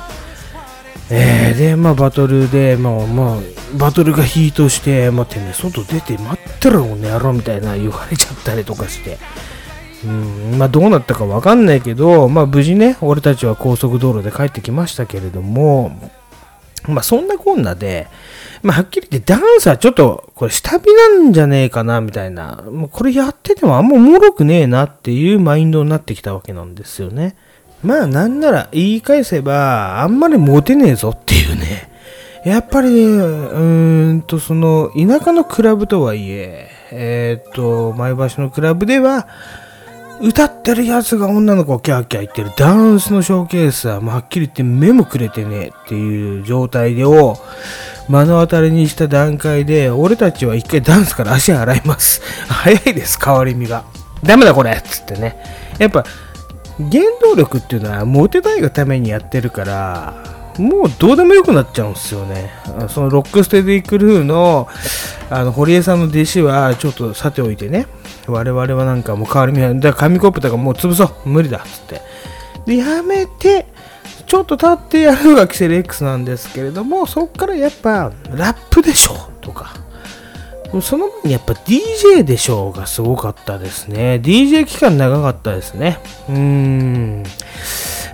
[SPEAKER 1] えー、で、まあ、バトルで、まあ、まあ、バトルがヒートして、待ってね、外出て待ってろ、ね、やろうみたいな言われちゃったりとかして。うん、まあ、どうなったかわかんないけど、まあ、無事ね、俺たちは高速道路で帰ってきましたけれども、まあ、そんなこんなで、まあ、はっきり言ってダンスはちょっと、これ下火なんじゃねえかな、みたいな。もうこれやっててもあんまおもろくねえなっていうマインドになってきたわけなんですよね。まあ、なんなら言い返せば、あんまりモテねえぞっていうね。やっぱり、うーんと、その、田舎のクラブとはいえ、えー、っと、前橋のクラブでは、歌ってるやつが女の子をキャーキャー言ってるダンスのショーケースは、まあ、はっきり言って目もくれてねっていう状態でを、目の当たりにした段階で、俺たちは一回ダンスから足洗います。早いです、変わり身が。ダメだこれっつってね。やっぱ、原動力っていうのはモテたいがためにやってるから、もうどうでもよくなっちゃうんですよね。そのロックステディクルーのあの堀江さんの弟子はちょっとさておいてね、我々はなんかもう変わり身は、だから紙コップとかもう潰そう、無理だっつって。で、やめて、ちょっと経ってやるのがキセル X なんですけれども、そっからやっぱラップでしょとか、その前にやっぱ DJ でしょうがすごかったですね。DJ 期間長かったですね。うーん。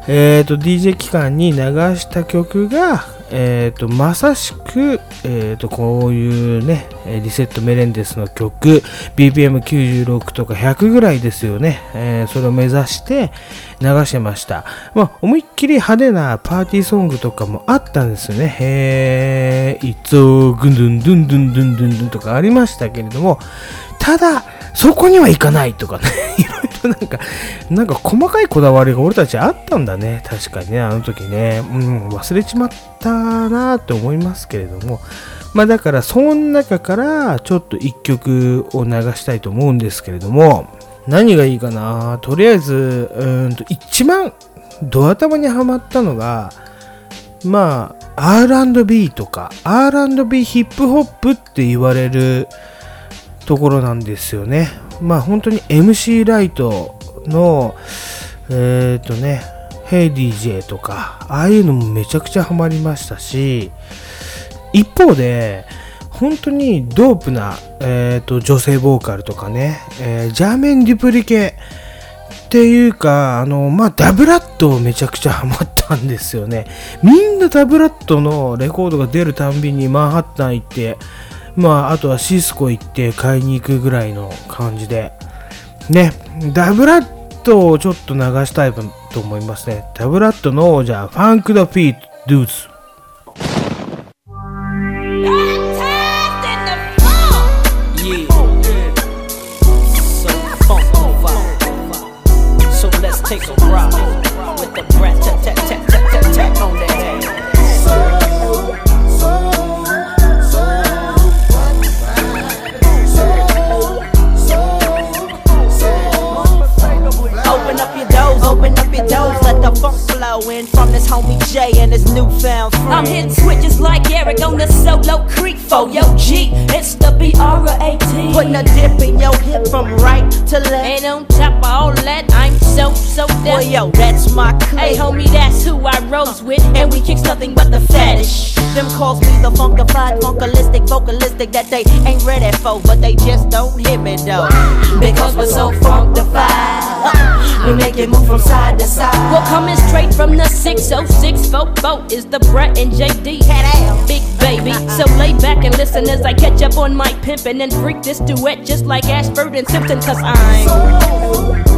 [SPEAKER 1] えっ、と、DJ 期間に流した曲が、えっ、と、まさしく、えっ、と、こういうね、リセットメレンデスの曲、BPM96 とか100ぐらいですよね。えーそれを目指して流してました。まあ、思いっきり派手なパーティーソングとかもあったんですよね。えー、いつをぐんどんどんどんどんどんどんとかありましたけれども、ただ、そこにはいかないとかね、なんか、なんか細かいこだわりが俺たちあったんだね。確かにね、あの時ね。うん、忘れちまったなって思いますけれども。まあだから、その中からちょっと一曲を流したいと思うんですけれども、何がいいかな？とりあえず、うんと、一番ド頭にはまったのが、まあ、R&B とか、R&B ヒップホップって言われるところなんですよね。まあ本当に MC ライトの、えっ、とね、Hey DJ とか、ああいうのもめちゃくちゃハマりましたし、一方で、本当にドープな、えー、と女性ボーカルとかね、えージャーメン・デュプリケっていうか、あの、まあ、ダブラッドめちゃくちゃハマったんですよね。みんなダブラッドのレコードが出るたんびにマンハッタン行って、まあ、あとはシスコ行って買いに行くぐらいの感じで、ね、 Da Bratをちょっと流したいと思いますね。 Da Bratの、じゃあ、
[SPEAKER 5] Funkdafied、どうぞ。From this homie Jay and his newfound friend.
[SPEAKER 6] I'm hitting switches like Eric on the solo creek for yo G. It's the B-R-A-T.
[SPEAKER 5] Putting a dip in your hip from right to left.
[SPEAKER 6] And on top of all that, I'm so, so
[SPEAKER 5] Boy,
[SPEAKER 6] down.
[SPEAKER 5] yo, that's my
[SPEAKER 6] Hey homie, that's who I rose with, and we kicks nothing but the fetish.
[SPEAKER 5] Them calls me the funkified, funkalistic, vocalistic that they ain't ready for, but they just don't hear me though.
[SPEAKER 6] Because we're so funkified.
[SPEAKER 5] We make it move from side to side.
[SPEAKER 6] We're coming straight from the 606 boat is the Brett and JD. Big baby. So lay back and listen as I catch up on my pimpin' and freak this duet just like Ashford and Simpson, cause I'm. Putting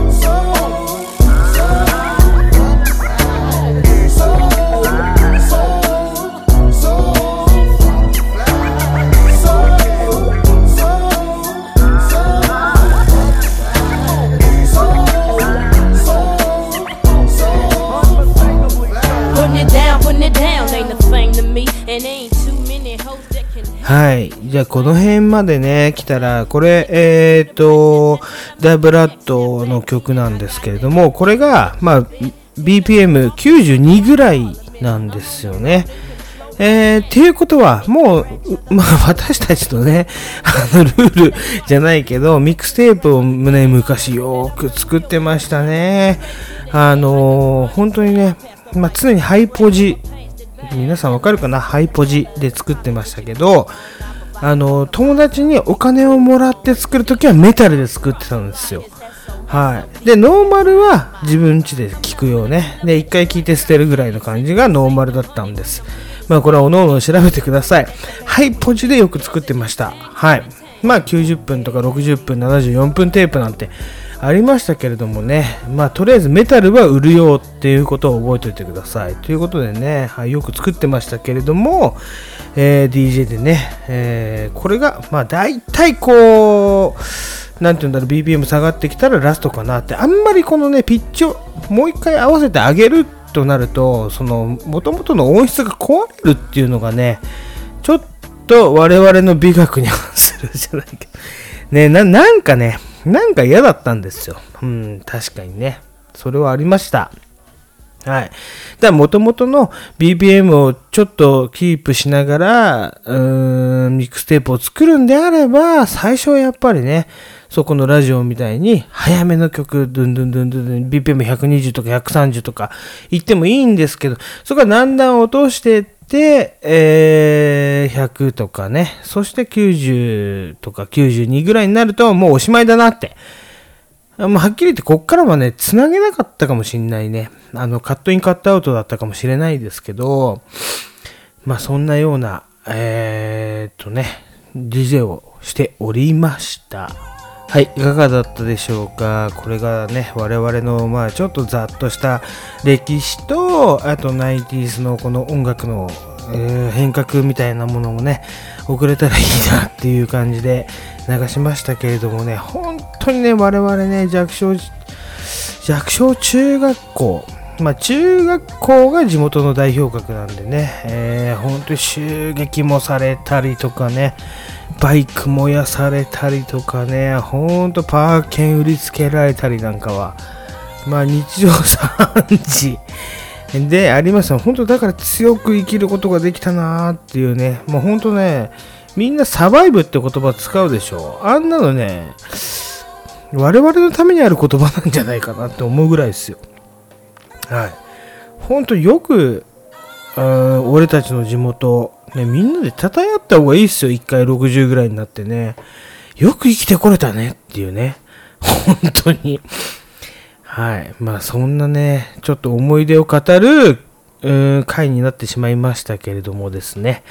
[SPEAKER 1] はい。じゃあ、この辺までね、来たら、これ、えっ、と、ダイブラッドの曲なんですけれども、これが、まあ、BPM92 ぐらいなんですよね。えー、っていうことは、もう、まあ、私たちのね、あの、ルールじゃないけど、ミックステープをね、昔よく作ってましたね。あのー本当にね、まあ、常にハイポジ、皆さんわかるかな？ハイポジで作ってましたけど、あの、友達にお金をもらって作るときはメタルで作ってたんですよ。はい。で、ノーマルは自分家で聞くようね。で、一回聞いて捨てるぐらいの感じがノーマルだったんです。まあ、これはおのおの調べてください。ハイポジでよく作ってました。はい。まあ、90分とか60分、74分テープなんてありましたけれどもね。まあ、とりあえずメタルは売るよっていうことを覚えておいてください。ということでね、はい、よく作ってましたけれども、えー DJ でね、えーこれが、まあ、大体こう、なんて言うんだろう、BPM 下がってきたらラストかなって、あんまりこのね、ピッチをもう一回合わせてあげるとなると、その、元々の音質が壊れるっていうのがね、ちょっと我々の美学に反するじゃないけど、ね、な、なんかね、なんか嫌だったんですよ。うん、確かにね。それはありました。はい。だから元々の BPM をちょっとキープしながら、うーん、ミックステープを作るんであれば、最初はやっぱりね、そこのラジオみたいに、早めの曲、ドゥンドゥンドゥンドゥン、BPM120 とか130とか言ってもいいんですけど、そこからだんだん落としてって、えー、100とかね、そして90とか92ぐらいになると、もうおしまいだなって。もうはっきり言って、こっからはね、繋げなかったかもしんないね。あの、カットインカットアウトだったかもしれないですけど、まあそんなような、えー、っとね、DJ をしておりました。はい、いかがだったでしょうか？これがね、我々の、まあちょっとざっとした歴史と、あと 90s のこの音楽の、えー変革みたいなものもね、遅れたらいいなっていう感じで流しましたけれどもね、本当にね、我々ね、弱小、弱小中学校、まあ中学校が地元の代表格なんでね、えー本当に襲撃もされたりとかね、バイク燃やされたりとかね、ほんとパー券売りつけられたりなんかは、まあ日常3時でありました。本当だから強く生きることができたなーっていうね、もう本当ね、みんなサバイブって言葉使うでしょ。あんなのね、我々のためにある言葉なんじゃないかなって思うぐらいですよ。はい。本当よく、俺たちの地元、ね、みんなで称え合った方がいいっすよ。1回60ぐらいになってね。よく生きてこれたねっていうね。本当に。はい。まあそんなね、ちょっと思い出を語る、回になってしまいましたけれどもですね。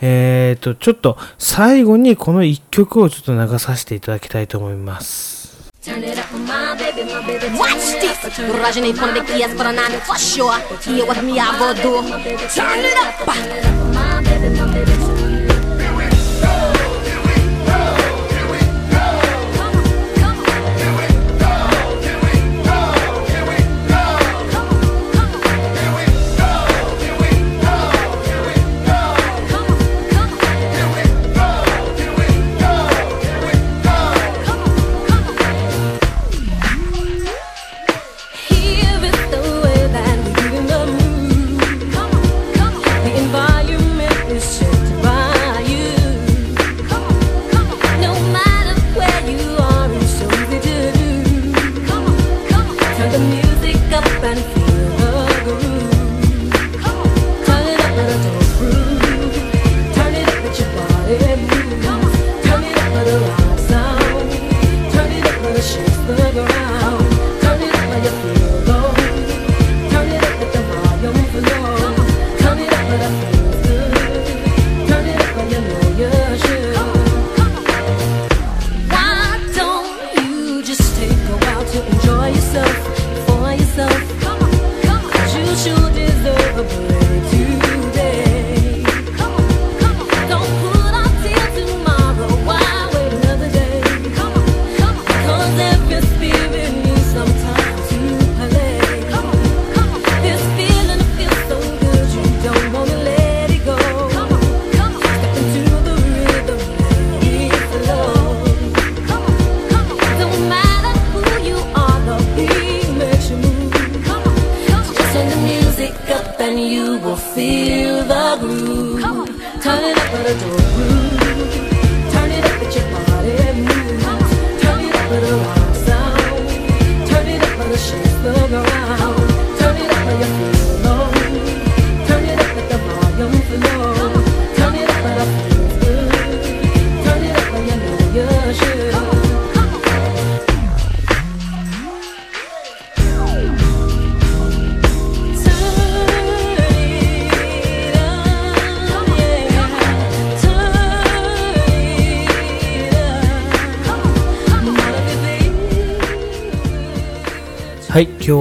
[SPEAKER 1] えっ、と、ちょっと最後にこの1曲をちょっと流させていただきたいと思います。
[SPEAKER 7] Turn it up, my baby, my baby. Watch this. Rajani from the Kias for nine for sure. Hear what me I go do. Turn it up. My baby, my baby.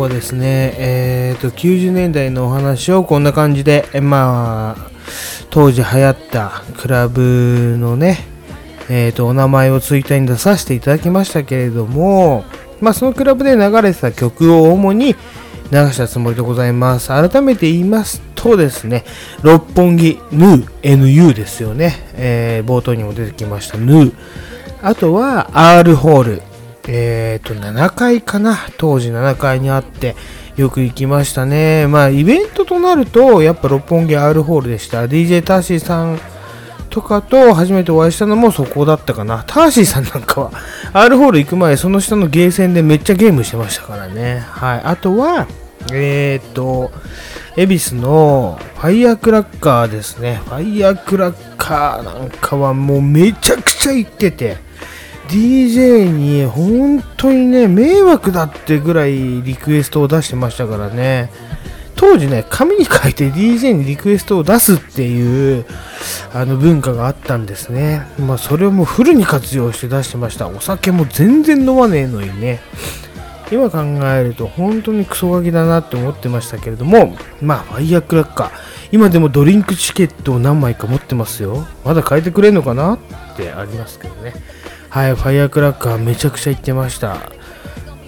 [SPEAKER 1] 日はですね、えー、と、90年代のお話をこんな感じで、えまあ、当時流行ったクラブのね、えー、と、お名前をツイッターに出させていただきましたけれども、まあ、そのクラブで流れてた曲を主に、流したつもりでございます。改めて言いますとですね、六本木ヌー、NU ですよね。えー冒頭にも出てきましたヌー。あとは R ホール。えっ、と、7階かな？当時7階にあって、よく行きましたね。まあ、イベントとなると、やっぱ六本木 R ホールでした。DJ ターシーさんとかと初めてお会いしたのもそこだったかな。ターシーさんなんかは R ホール行く前、その下のゲーセンでめっちゃゲームしてましたからね。はい。あとは、えーっと、恵比寿のファイヤークラッカーですね。ファイヤークラッカーなんかはもうめちゃくちゃ行ってて、DJ に本当にね、迷惑だってぐらいリクエストを出してましたからね。当時ね、紙に書いて DJ にリクエストを出すっていうあの文化があったんですね。まあそれをもうフルに活用して出してました。お酒も全然飲まねえのにね。今考えると本当にクソガキだなって思ってましたけれども、まあファイヤークラッカー。今でもドリンクチケットを何枚か持ってますよ。まだ変えてくれんのかなってありますけどね。はい、ファイヤークラッカーめちゃくちゃ行ってました。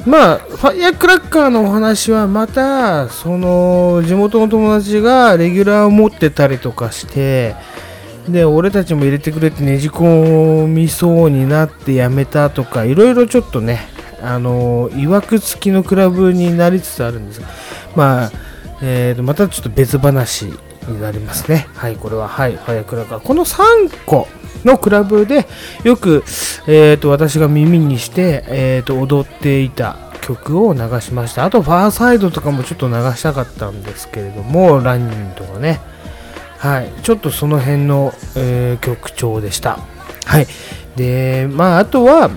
[SPEAKER 1] まあ、ファイヤークラッカーのお話はまた、その、地元の友達がレギュラーを持ってたりとかして、で、俺たちも入れてくれってねじ込みそうになってやめたとか、いろいろちょっとね、あの、いわくつきのクラブになりつつあるんですが。まあ、えーと、またちょっと別話になりますね。はい、これは、はい、ファイヤークラッカー。この3個のクラブで、よく、えーと、私が耳にして、えーと、踊っていた曲を流しました。あと、ファーサイドとかもちょっと流したかったんですけれども、ランニングとかね。はい、ちょっとその辺の、えー曲調でした。はい。で、まあ、あとは、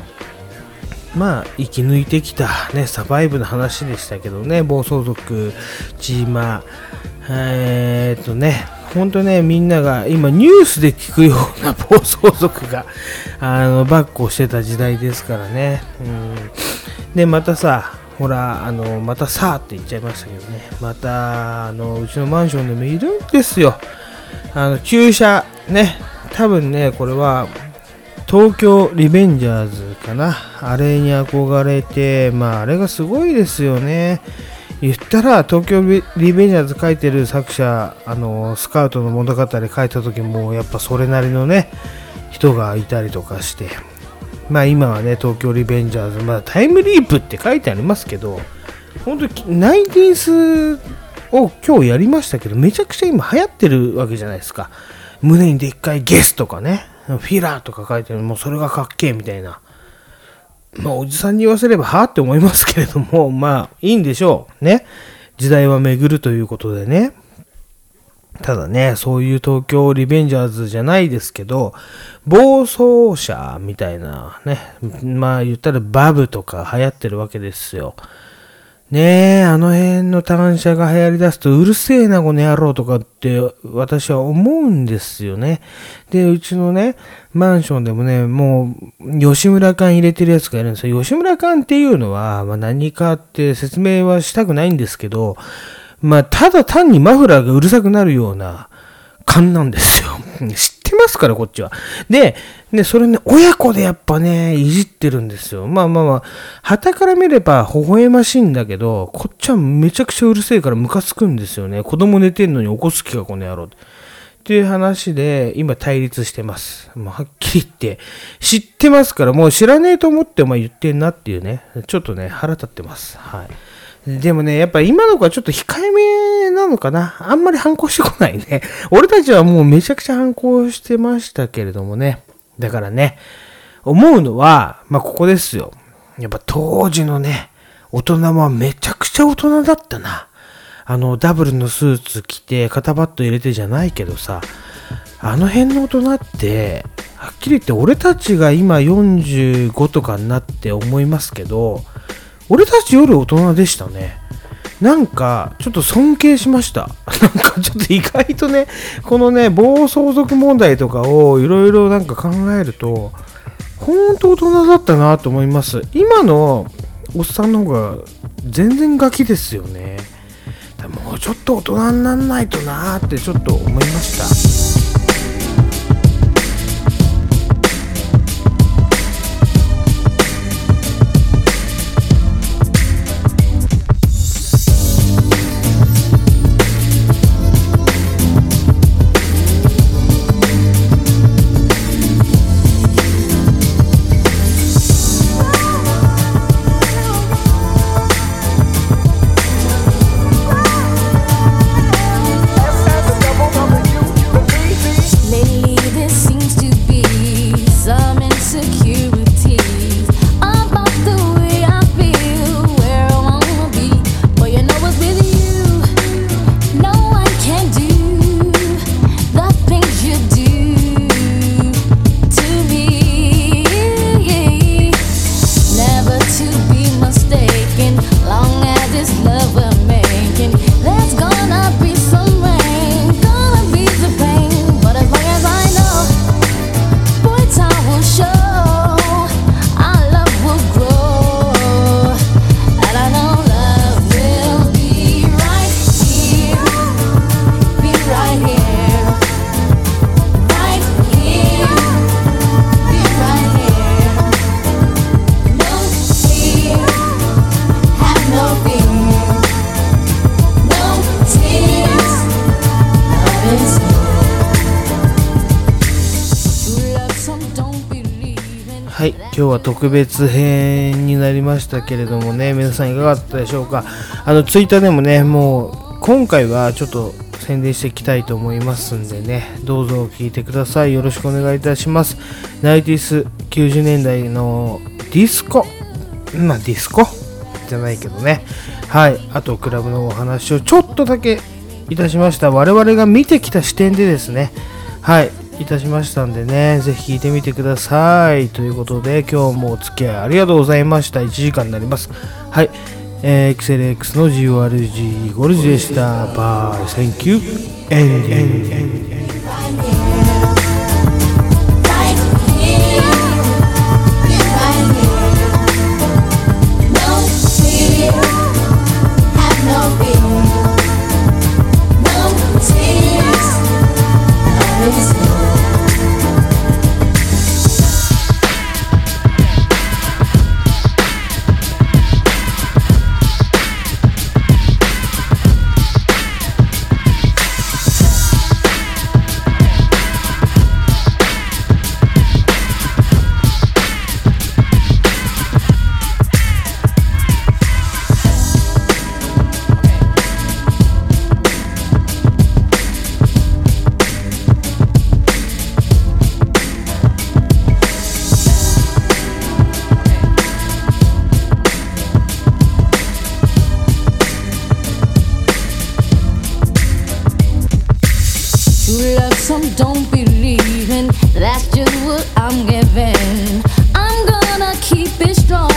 [SPEAKER 1] まあ、生き抜いてきた、ね、サバイブの話でしたけどね、暴走族、チーマー、えーっとね、本当ね、みんなが今ニュースで聞くような暴走族が、あの、バックをしてた時代ですからね。うん。で、またさ、ほら、あの、またさーって言っちゃいましたけどね、また、あの、うちのマンションでもいるんですよ。あの、旧車、ね、多分ね、これは、東京リベンジャーズかな。あれに憧れて、まあ、あれがすごいですよね。言ったら、東京リベンジャーズ書いてる作者、あの、スカウトの物語書いた時も、やっぱそれなりのね、人がいたりとかして。まあ今はね、東京リベンジャーズ、まあタイムリープって書いてありますけど、本当にナインティースを今日やりましたけど、めちゃくちゃ今流行ってるわけじゃないですか。胸にでっかいゲスとかね、フィラーとか書いてる、もうそれがかっけえみたいな。まあおじさんに言わせればはあって思いますけれども、まあいいんでしょう。ね。時代は巡るということでね。ただね、そういう東京リベンジャーズじゃないですけど、暴走者みたいなね、まあ言ったらバブとか流行ってるわけですよ。ねえ、あの辺の単車が流行り出すとうるせえなこの野郎とかって私は思うんですよね。で、うちのね、マンションでもね、もう吉村館入れてるやつがいるんですよ。吉村館っていうのは、まあ、何かって説明はしたくないんですけど、まあ、ただ単にマフラーがうるさくなるような勘なんですよ。知ってますから、こっちは。で、で、それね、親子でやっぱね、いじってるんですよ。まあまあまあ、旗から見れば微笑ましいんだけど、こっちはめちゃくちゃうるせえからムカつくんですよね。子供寝てんのに起こす気か、この野郎。っていう話で、今対立してます。もうはっきり言って、知ってますから、もう知らねえと思ってお前言ってんなっていうね、ちょっとね、腹立ってます。はい。でもね、やっぱ今の子はちょっと控えめなのかな。あんまり反抗してこないね。俺たちはもうめちゃくちゃ反抗してましたけれどもね。だからね、思うのは、まあここですよ。やっぱ当時のね、大人はめちゃくちゃ大人だったな。あの、ダブルのスーツ着て、肩バット入れてじゃないけどさ、あの辺の大人って、はっきり言って俺たちが今45とかになって思いますけど、俺たちより大人でしたね。なんか、ちょっと尊敬しました。なんかちょっと意外とね、このね、暴走族問題とかをいろいろなんか考えると、ほんと大人だったなと思います。今のおっさんの方が全然ガキですよね。もうちょっと大人になんないとなーってちょっと思いました。
[SPEAKER 8] 今日は特別編になりましたけれどもね皆さんいかがだったでしょうか？あのツイッターでもねもう今回はちょっと宣伝していきたいと思いますんでねどうぞ聞いてください。よろしくお願いいたします。ナイティス90年代のディスコ？まあディスコ？じゃないけどね。はい。あとクラブのお話をちょっとだけいたしました。我々が見てきた視点でですね。はい。いたしましたんでねぜひ聞いてみてください。ということで今日もお付き合いありがとうございました。1時間になります。はい。えー、XLX の GORG ゴルジでした。 Bye. Thank you ending。love, some don't believe in. That's just what I'm giving. I'm gonna keep it strong.